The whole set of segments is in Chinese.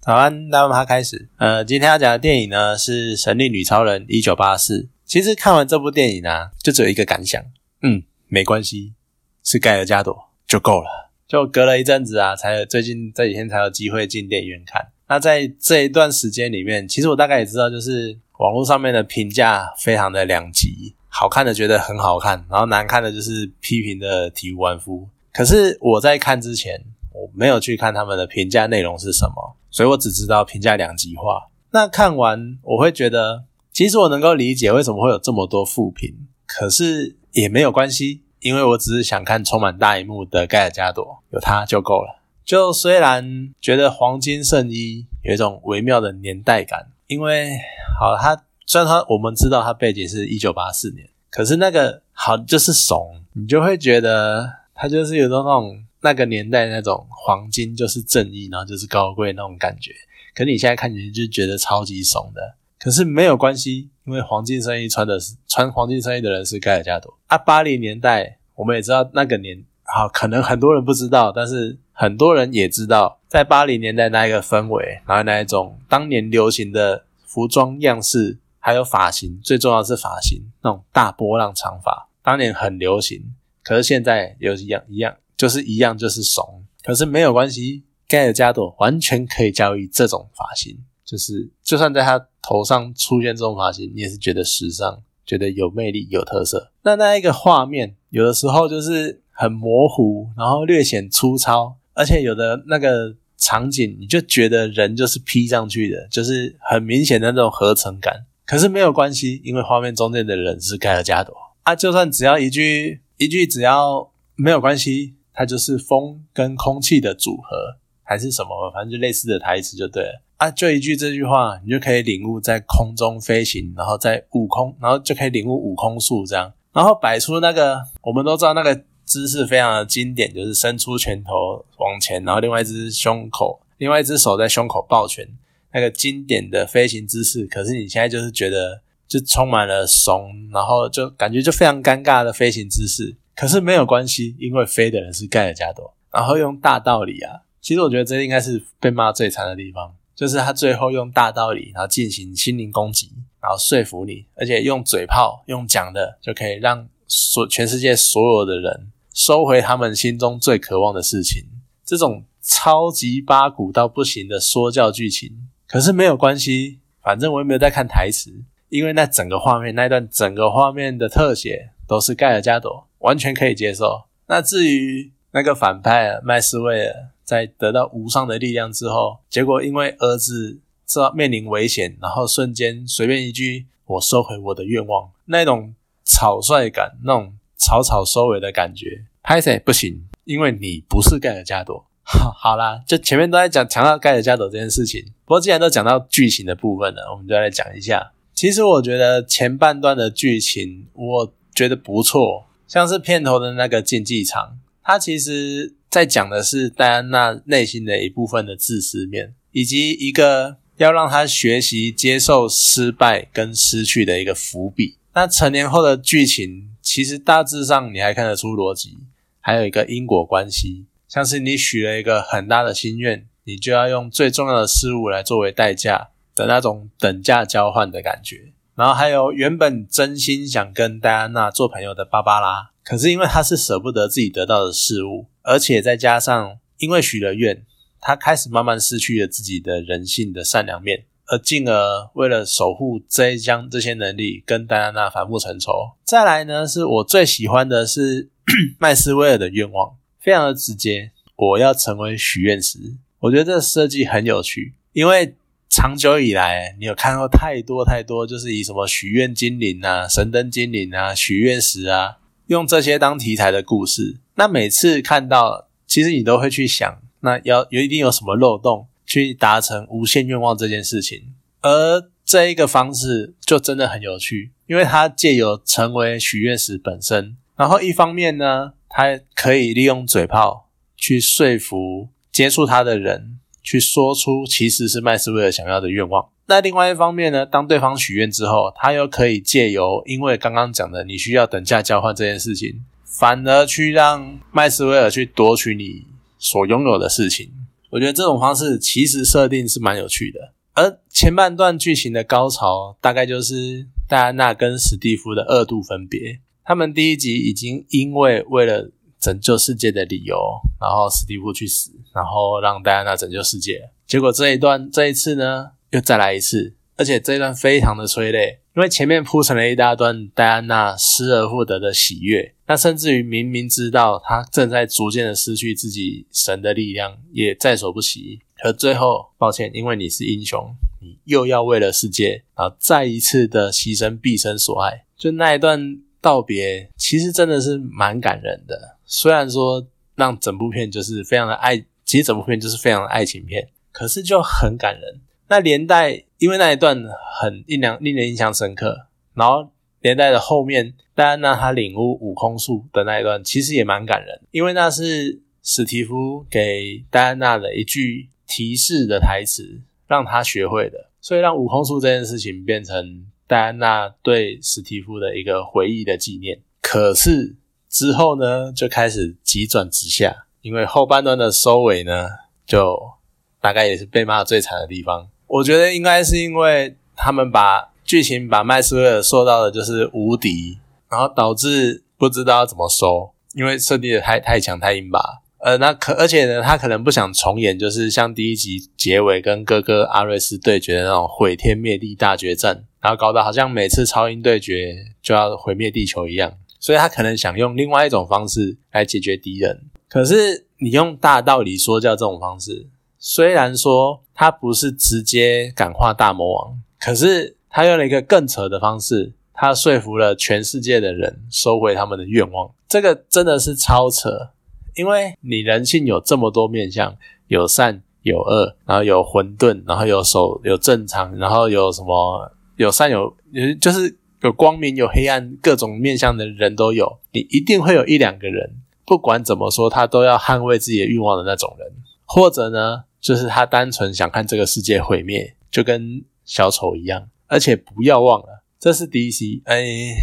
早安，那我们开始。呃，今天要讲的电影呢是《神力女超人》一九八四。其实看完这部电影呢，就只有一个感想，嗯，没关系，是盖尔加朵就够了。就隔了一阵子啊，才有最近这几天才有机会进电影院看。那在这一段时间里面，其实我大概也知道，就是网络上面的评价非常的两极，好看的觉得很好看，然后难看的就是批评的体无完肤。可是我在看之前，我没有去看他们的评价内容是什么。所以我只知道评价两极化。那看完我会觉得，其实我能够理解为什么会有这么多负评，可是也没有关系，因为我只是想看充满大荧幕的盖尔加朵，有它就够了。就虽然觉得黄金圣衣有一种微妙的年代感，因为好，它虽然它我们知道它背景是一九八四年，可是那个好就是怂，你就会觉得它就是有种那种。那个年代那种黄金就是正义，然后就是高贵那种感觉。可是你现在看起来就觉得超级怂的。可是没有关系，因为黄金生意穿的是穿黄金生意的人是盖尔加朵啊。八零年代我们也知道那个年，好可能很多人不知道，但是很多人也知道，在八零年代那一个氛围，然后那一种当年流行的服装样式，还有发型，最重要是发型那种大波浪长发，当年很流行。可是现在又一样一样。就是一样，就是怂，可是没有关系。盖尔加朵完全可以驾驭这种发型，就是就算在他头上出现这种发型，你也是觉得时尚，觉得有魅力、有特色。那那一个画面，有的时候就是很模糊，然后略显粗糙，而且有的那个场景，你就觉得人就是 P 上去的，就是很明显的那种合成感。可是没有关系，因为画面中间的人是盖尔加朵啊，就算只要一句一句，只要没有关系。它就是风跟空气的组合，还是什么？反正就类似的台词就对了啊！就一句这句话，你就可以领悟在空中飞行，然后在悟空，然后就可以领悟悟空术这样，然后摆出那个我们都知道那个姿势非常的经典，就是伸出拳头往前，然后另外一只胸口，另外一只手在胸口抱拳，那个经典的飞行姿势。可是你现在就是觉得就充满了怂，然后就感觉就非常尴尬的飞行姿势。可是没有关系，因为飞的人是盖尔加朵，然后用大道理啊。其实我觉得这应该是被骂最惨的地方，就是他最后用大道理，然后进行心灵攻击，然后说服你，而且用嘴炮、用讲的就可以让所全世界所有的人收回他们心中最渴望的事情。这种超级八股到不行的说教剧情，可是没有关系，反正我也没有在看台词，因为那整个画面那段整个画面的特写都是盖尔加朵。完全可以接受。那至于那个反派麦斯威尔，在得到无上的力量之后，结果因为儿子这面临危险，然后瞬间随便一句“我收回我的愿望”，那种草率感，那种草草收尾的感觉，拍谁不行？因为你不是盖尔加朵。好，好啦，就前面都在讲强调盖尔加朵这件事情。不过既然都讲到剧情的部分了，我们就来讲一下。其实我觉得前半段的剧情，我觉得不错。像是片头的那个竞技场，它其实在讲的是戴安娜内心的一部分的自私面，以及一个要让她学习接受失败跟失去的一个伏笔。那成年后的剧情，其实大致上你还看得出逻辑，还有一个因果关系。像是你许了一个很大的心愿，你就要用最重要的事物来作为代价的那种等价交换的感觉。然后还有原本真心想跟戴安娜做朋友的芭芭拉，可是因为她是舍不得自己得到的事物，而且再加上因为许了愿，她开始慢慢失去了自己的人性的善良面，而进而为了守护这一将这些能力，跟戴安娜反目成仇。再来呢，是我最喜欢的是 麦斯威尔的愿望，非常的直接，我要成为许愿石。我觉得这设计很有趣，因为。长久以来，你有看过太多太多，就是以什么许愿精灵啊、神灯精灵啊、许愿石啊，用这些当题材的故事。那每次看到，其实你都会去想，那要有一定有什么漏洞去达成无限愿望这件事情。而这一个方式就真的很有趣，因为它借由成为许愿石本身，然后一方面呢，它可以利用嘴炮去说服接触它的人。去说出其实是麦斯威尔想要的愿望。那另外一方面呢，当对方许愿之后，他又可以借由因为刚刚讲的你需要等价交换这件事情，反而去让麦斯威尔去夺取你所拥有的事情。我觉得这种方式其实设定是蛮有趣的。而前半段剧情的高潮，大概就是戴安娜跟史蒂夫的二度分别。他们第一集已经因为为了拯救世界的理由，然后史蒂夫去死，然后让戴安娜拯救世界。结果这一段这一次呢，又再来一次，而且这一段非常的催泪，因为前面铺成了一大段戴安娜失而复得的喜悦，那甚至于明明知道她正在逐渐的失去自己神的力量，也在所不惜。可最后，抱歉，因为你是英雄，你又要为了世界，然后再一次的牺牲毕生所爱，就那一段道别，其实真的是蛮感人的。虽然说让整部片就是非常的爱，其实整部片就是非常的爱情片，可是就很感人。那连带因为那一段很令人令人印象深刻，然后连带的后面戴安娜她领悟悟空术的那一段，其实也蛮感人，因为那是史蒂夫给戴安娜的一句提示的台词，让她学会的，所以让悟空术这件事情变成戴安娜对史蒂夫的一个回忆的纪念。可是。之后呢，就开始急转直下，因为后半段的收尾呢，就大概也是被骂最惨的地方。我觉得应该是因为他们把剧情把麦斯威尔塑造的就是无敌，然后导致不知道怎么收，因为设定的太太强太硬吧。呃，那可而且呢，他可能不想重演，就是像第一集结尾跟哥哥阿瑞斯对决的那种毁天灭地大决战，然后搞得好像每次超英对决就要毁灭地球一样。所以他可能想用另外一种方式来解决敌人，可是你用大道理说教这种方式，虽然说他不是直接感化大魔王，可是他用了一个更扯的方式，他说服了全世界的人收回他们的愿望，这个真的是超扯，因为你人性有这么多面相，有善有恶，然后有混沌，然后有守有正常，然后有什么有善有，就是。有光明，有黑暗，各种面向的人都有。你一定会有一两个人，不管怎么说，他都要捍卫自己的欲望的那种人，或者呢，就是他单纯想看这个世界毁灭，就跟小丑一样。而且不要忘了，这是 DC。哎，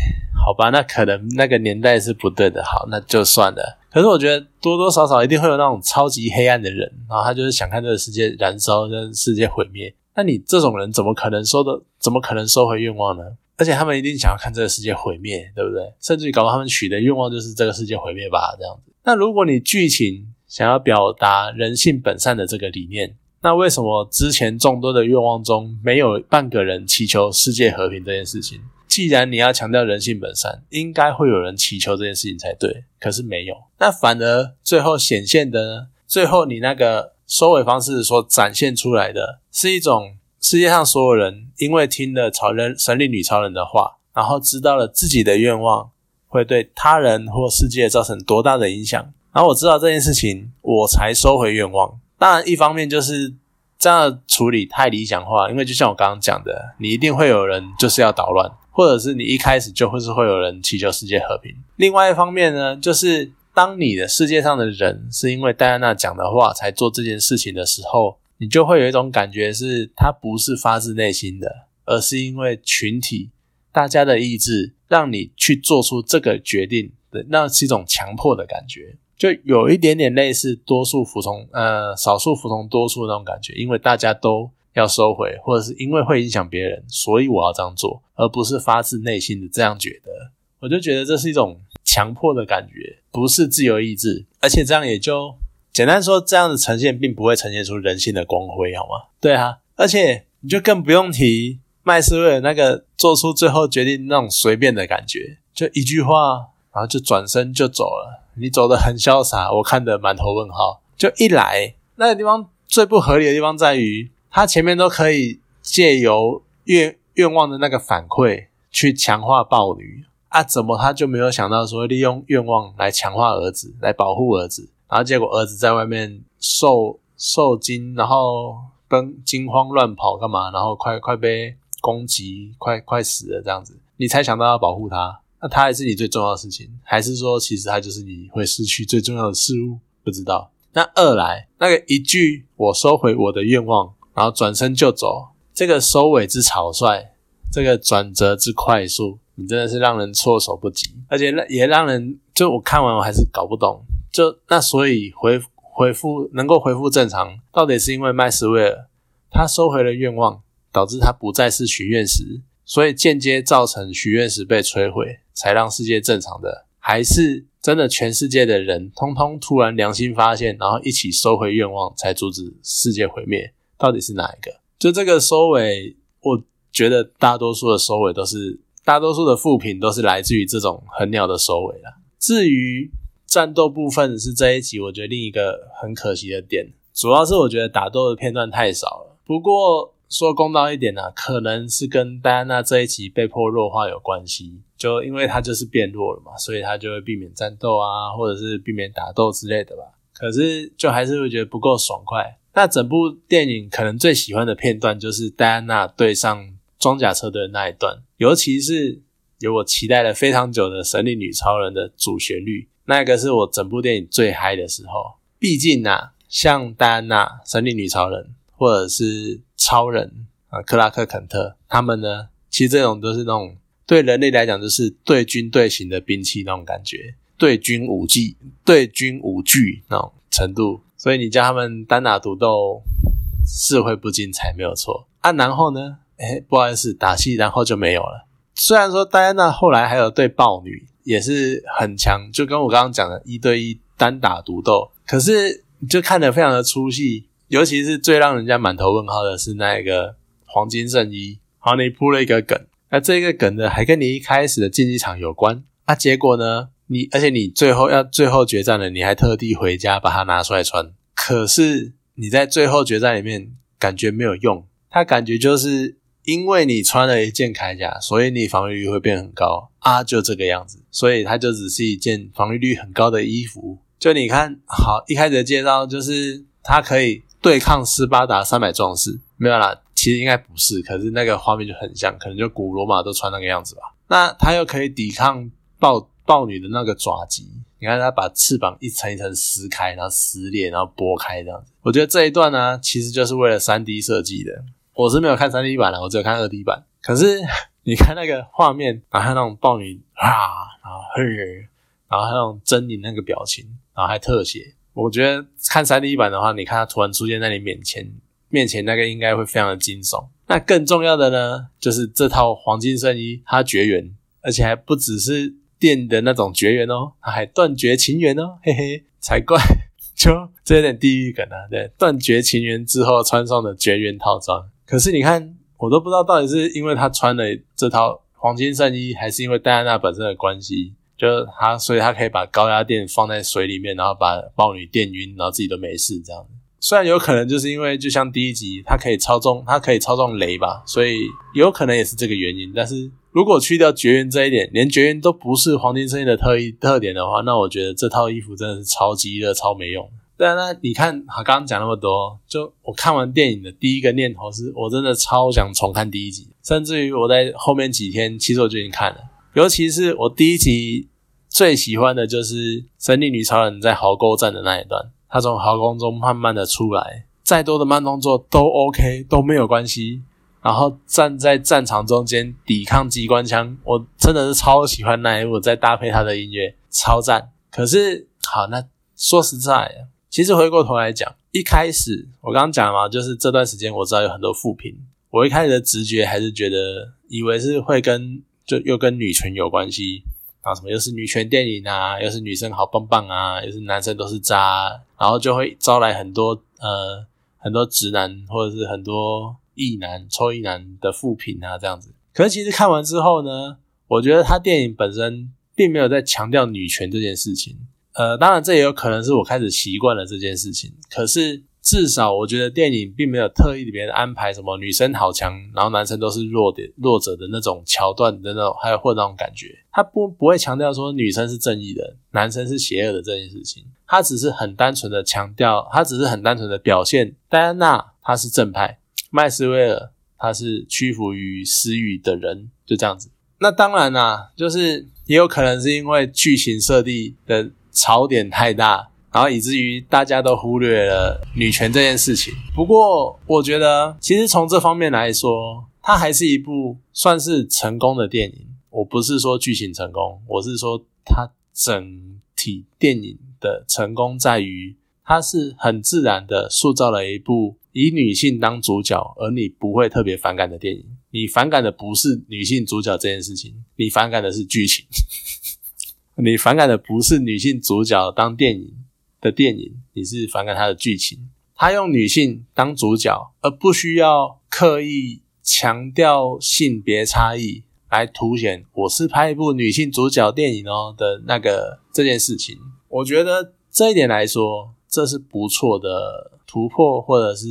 好吧，那可能那个年代是不对的。好，那就算了。可是我觉得多多少少一定会有那种超级黑暗的人，然后他就是想看这个世界燃烧，跟世界毁灭。那你这种人怎么可能收的？怎么可能收回愿望呢？而且他们一定想要看这个世界毁灭，对不对？甚至于搞到他们许的愿望就是这个世界毁灭吧，这样子。那如果你剧情想要表达人性本善的这个理念，那为什么之前众多的愿望中没有半个人祈求世界和平这件事情？既然你要强调人性本善，应该会有人祈求这件事情才对。可是没有，那反而最后显现的呢？最后你那个收尾方式所展现出来的是一种。世界上所有人因为听了超人神力女超人的话，然后知道了自己的愿望会对他人或世界造成多大的影响，然后我知道这件事情，我才收回愿望。当然，一方面就是这样处理太理想化，因为就像我刚刚讲的，你一定会有人就是要捣乱，或者是你一开始就会是会有人祈求世界和平。另外一方面呢，就是当你的世界上的人是因为戴安娜讲的话才做这件事情的时候。你就会有一种感觉，是他不是发自内心的，而是因为群体大家的意志让你去做出这个决定的，那是一种强迫的感觉，就有一点点类似多数服从，呃，少数服从多数那种感觉，因为大家都要收回，或者是因为会影响别人，所以我要这样做，而不是发自内心的这样觉得。我就觉得这是一种强迫的感觉，不是自由意志，而且这样也就。简单说，这样的呈现并不会呈现出人性的光辉，好吗？对啊，而且你就更不用提麦斯威尔那个做出最后决定那种随便的感觉，就一句话，然后就转身就走了。你走的很潇洒，我看得满头问号。就一来那个地方最不合理的地方在于，他前面都可以借由愿愿望的那个反馈去强化暴女啊，怎么他就没有想到说利用愿望来强化儿子，来保护儿子？然后结果儿子在外面受受惊，然后奔惊慌乱跑干嘛？然后快快被攻击，快快死了这样子，你才想到要保护他？那他还是你最重要的事情，还是说其实他就是你会失去最重要的事物？不知道。那二来那个一句我收回我的愿望，然后转身就走，这个收尾之草率，这个转折之快速，你真的是让人措手不及，而且也让人就我看完我还是搞不懂。就那，所以回回复能够恢复正常，到底是因为麦斯威尔他收回了愿望，导致他不再是许愿石，所以间接造成许愿石被摧毁，才让世界正常的，还是真的全世界的人通通突然良心发现，然后一起收回愿望，才阻止世界毁灭？到底是哪一个？就这个收尾，我觉得大多数的收尾都是，大多数的副品都是来自于这种很鸟的收尾了。至于战斗部分是这一集，我觉得另一个很可惜的点，主要是我觉得打斗的片段太少了。不过说公道一点呢，可能是跟戴安娜这一集被迫弱化有关系，就因为她就是变弱了嘛，所以她就会避免战斗啊，或者是避免打斗之类的吧。可是就还是会觉得不够爽快。那整部电影可能最喜欢的片段就是戴安娜对上装甲车队的那一段，尤其是有我期待了非常久的神力女超人的主旋律。那个是我整部电影最嗨的时候，毕竟啊，像戴安娜、神力女超人，或者是超人啊，克拉克肯特，他们呢，其实这种都是那种对人类来讲就是对军队型的兵器那种感觉，对军武器、对军武具那种程度，所以你叫他们单打独斗是会不精彩，没有错。啊，然后呢，哎，不好意思，打戏然后就没有了。虽然说戴安娜后来还有对豹女。也是很强，就跟我刚刚讲的一对一单打独斗，可是就看得非常的出戏，尤其是最让人家满头问号的是那个黄金圣衣，好，你铺了一个梗，那这个梗呢还跟你一开始的竞技场有关，啊，结果呢，你而且你最后要最后决战了，你还特地回家把它拿出来穿，可是你在最后决战里面感觉没有用，它感觉就是。因为你穿了一件铠甲，所以你防御率会变很高啊，就这个样子。所以它就只是一件防御率很高的衣服。就你看好一开始的介绍，就是它可以对抗斯巴达三百壮士，没有啦，其实应该不是，可是那个画面就很像，可能就古罗马都穿那个样子吧。那它又可以抵抗豹豹女的那个爪击，你看它把翅膀一层一层撕开，然后撕裂，然后剥开这样子。我觉得这一段呢，其实就是为了三 D 设计的。我是没有看三 D 版的，我只有看二 D 版。可是 你看那个画面，然后那种暴雨啊，然后嘿，然后那种狰狞那个表情，然后还特写。我觉得看三 D 版的话，你看他突然出现在你面前，面前那个应该会非常的惊悚。那更重要的呢，就是这套黄金圣衣它绝缘，而且还不只是电的那种绝缘哦，它还断绝情缘哦，嘿嘿，才怪。就这有点地狱梗啊，对，断绝情缘之后穿上的绝缘套装。可是你看，我都不知道到底是因为他穿了这套黄金圣衣，还是因为戴安娜本身的关系，就他，所以他可以把高压电放在水里面，然后把豹女电晕，然后自己都没事这样。虽然有可能就是因为就像第一集，他可以操纵，他可以操纵雷吧，所以有可能也是这个原因。但是如果去掉绝缘这一点，连绝缘都不是黄金圣衣的特异特点的话，那我觉得这套衣服真的是超级热、超没用。对啊，那你看，好，刚刚讲那么多，就我看完电影的第一个念头是，我真的超想重看第一集，甚至于我在后面几天，其实我就已经看了。尤其是我第一集最喜欢的就是神力女超人在壕沟战的那一段，她从壕沟中慢慢的出来，再多的慢动作都 OK，都没有关系。然后站在战场中间抵抗机关枪，我真的是超喜欢那一幕，再搭配他的音乐，超赞。可是，好，那说实在。其实回过头来讲，一开始我刚刚讲嘛，就是这段时间我知道有很多负评，我一开始的直觉还是觉得，以为是会跟就又跟女权有关系啊，什么又是女权电影啊，又是女生好棒棒啊，又是男生都是渣，然后就会招来很多呃很多直男或者是很多异男、臭异男的负评啊这样子。可是其实看完之后呢，我觉得他电影本身并没有在强调女权这件事情。呃，当然，这也有可能是我开始习惯了这件事情。可是，至少我觉得电影并没有特意里面安排什么女生好强，然后男生都是弱点、弱者的那种桥段的那种，还有或那种感觉。他不不会强调说女生是正义的，男生是邪恶的这件事情。他只是很单纯的强调，他只是很单纯的表现戴安娜她是正派，麦斯威尔他是屈服于私欲的人，就这样子。那当然啦，就是也有可能是因为剧情设定的。槽点太大，然后以至于大家都忽略了女权这件事情。不过，我觉得其实从这方面来说，它还是一部算是成功的电影。我不是说剧情成功，我是说它整体电影的成功在于它是很自然的塑造了一部以女性当主角，而你不会特别反感的电影。你反感的不是女性主角这件事情，你反感的是剧情。你反感的不是女性主角当电影的电影，你是反感它的剧情。他用女性当主角，而不需要刻意强调性别差异来凸显我是拍一部女性主角电影哦的那个这件事情。我觉得这一点来说，这是不错的突破或者是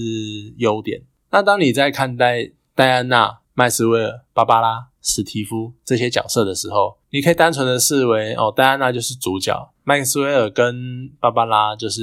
优点。那当你在看待戴安娜、麦斯威尔、芭芭拉、史蒂夫这些角色的时候，你可以单纯的视为哦，戴安娜就是主角，麦克斯威尔跟芭芭拉就是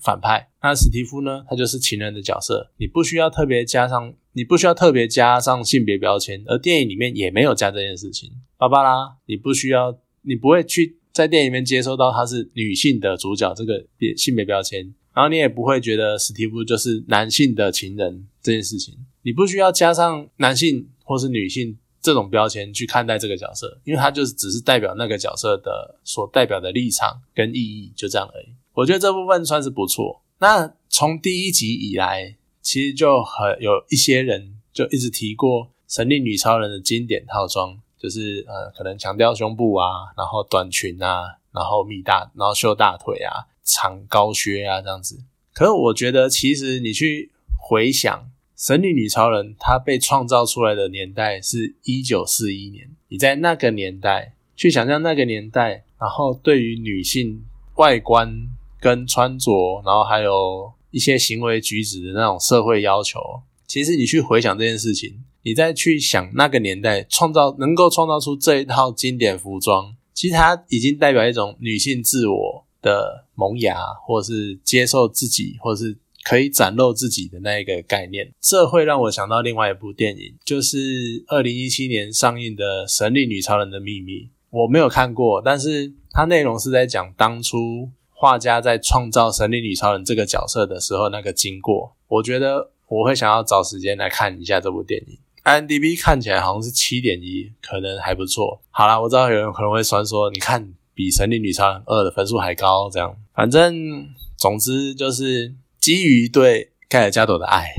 反派，那史蒂夫呢，他就是情人的角色。你不需要特别加上，你不需要特别加上性别标签，而电影里面也没有加这件事情。芭芭拉，你不需要，你不会去。在电影里面接收到她是女性的主角这个性别标签，然后你也不会觉得史蒂夫就是男性的情人这件事情，你不需要加上男性或是女性这种标签去看待这个角色，因为他就是只是代表那个角色的所代表的立场跟意义，就这样而已。我觉得这部分算是不错。那从第一集以来，其实就很有一些人就一直提过《神力女超人》的经典套装。就是呃，可能强调胸部啊，然后短裙啊，然后密大，然后秀大腿啊，长高靴啊这样子。可是我觉得，其实你去回想《神力女超人》，她被创造出来的年代是一九四一年。你在那个年代去想象那个年代，然后对于女性外观跟穿着，然后还有一些行为举止的那种社会要求，其实你去回想这件事情。你再去想那个年代创造能够创造出这一套经典服装，其实它已经代表一种女性自我的萌芽，或者是接受自己，或者是可以展露自己的那一个概念。这会让我想到另外一部电影，就是二零一七年上映的《神力女超人的秘密》。我没有看过，但是它内容是在讲当初画家在创造神力女超人这个角色的时候那个经过。我觉得我会想要找时间来看一下这部电影。IMDB 看起来好像是七点一，可能还不错。好啦，我知道有人可能会酸说，你看比《神力女超人二》的分数还高，这样。反正总之就是基于对盖尔加朵的爱，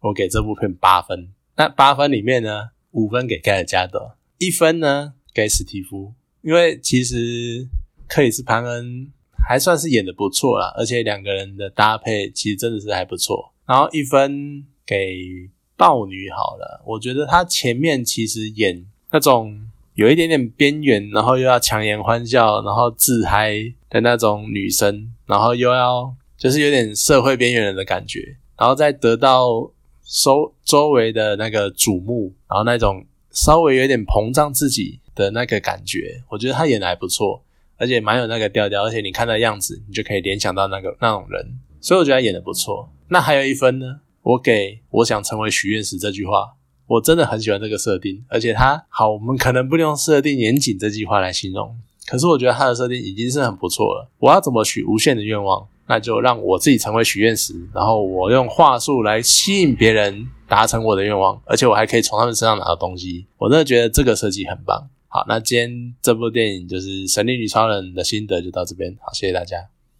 我给这部片八分。那八分里面呢，五分给盖尔加朵，一分呢给史蒂夫，因为其实克里斯潘恩还算是演的不错啦，而且两个人的搭配其实真的是还不错。然后一分给。豹女好了，我觉得她前面其实演那种有一点点边缘，然后又要强颜欢笑，然后自嗨的那种女生，然后又要就是有点社会边缘人的感觉，然后再得到周周围的那个瞩目，然后那种稍微有点膨胀自己的那个感觉，我觉得他演的还不错，而且蛮有那个调调，而且你看那样子，你就可以联想到那个那种人，所以我觉得他演的不错。那还有一分呢？我给我想成为许愿石这句话，我真的很喜欢这个设定，而且它好，我们可能不用设定严谨这句话来形容，可是我觉得它的设定已经是很不错了。我要怎么许无限的愿望？那就让我自己成为许愿石，然后我用话术来吸引别人达成我的愿望，而且我还可以从他们身上拿到东西。我真的觉得这个设计很棒。好，那今天这部电影就是《神力女超人》的心得就到这边，好，谢谢大家。